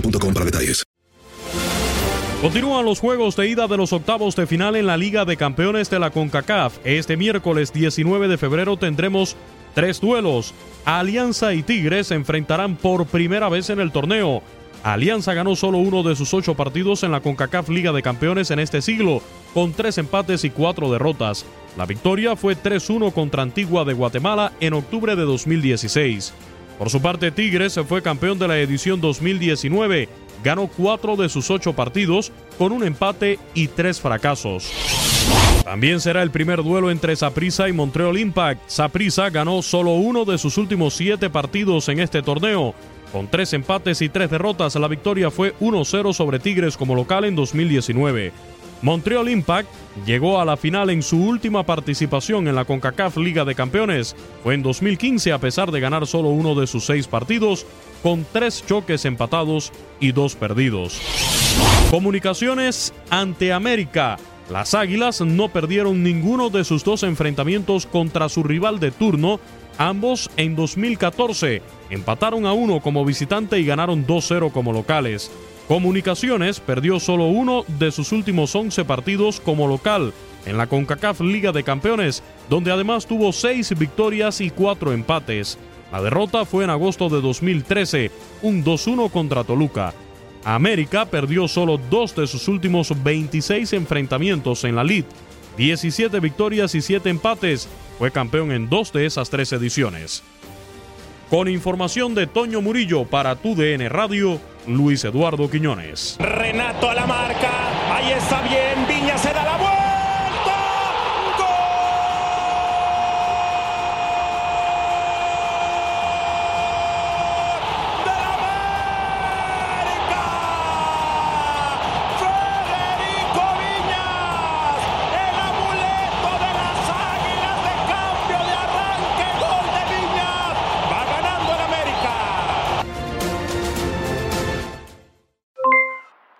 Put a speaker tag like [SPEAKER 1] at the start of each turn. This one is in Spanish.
[SPEAKER 1] boostmobile.com para detalles.
[SPEAKER 2] Continúan los juegos de ida de los octavos de final en la Liga de Campeones de la CONCACAF. Este miércoles 19 de febrero tendremos tres duelos. Alianza y Tigres se enfrentarán por primera vez en el torneo. Alianza ganó solo uno de sus ocho partidos en la CONCACAF Liga de Campeones en este siglo, con tres empates y cuatro derrotas. La victoria fue 3-1 contra Antigua de Guatemala en octubre de 2016. Por su parte, Tigres fue campeón de la edición 2019. Ganó cuatro de sus ocho partidos con un empate y tres fracasos. También será el primer duelo entre Saprissa y Montreal Impact. Saprissa ganó solo uno de sus últimos siete partidos en este torneo. Con tres empates y tres derrotas, la victoria fue 1-0 sobre Tigres como local en 2019. Montreal Impact llegó a la final en su última participación en la CONCACAF Liga de Campeones. Fue en 2015 a pesar de ganar solo uno de sus seis partidos, con tres choques empatados y dos perdidos. Comunicaciones ante América. Las Águilas no perdieron ninguno de sus dos enfrentamientos contra su rival de turno, ambos en 2014. Empataron a uno como visitante y ganaron 2-0 como locales. Comunicaciones perdió solo uno de sus últimos 11 partidos como local en la CONCACAF Liga de Campeones, donde además tuvo 6 victorias y 4 empates. La derrota fue en agosto de 2013, un 2-1 contra Toluca. América perdió solo dos de sus últimos 26 enfrentamientos en la LID, 17 victorias y 7 empates. Fue campeón en dos de esas tres ediciones. Con información de Toño Murillo para tu DN Radio, Luis Eduardo Quiñones.
[SPEAKER 3] Renato a la marca. Ahí está bien. Viña se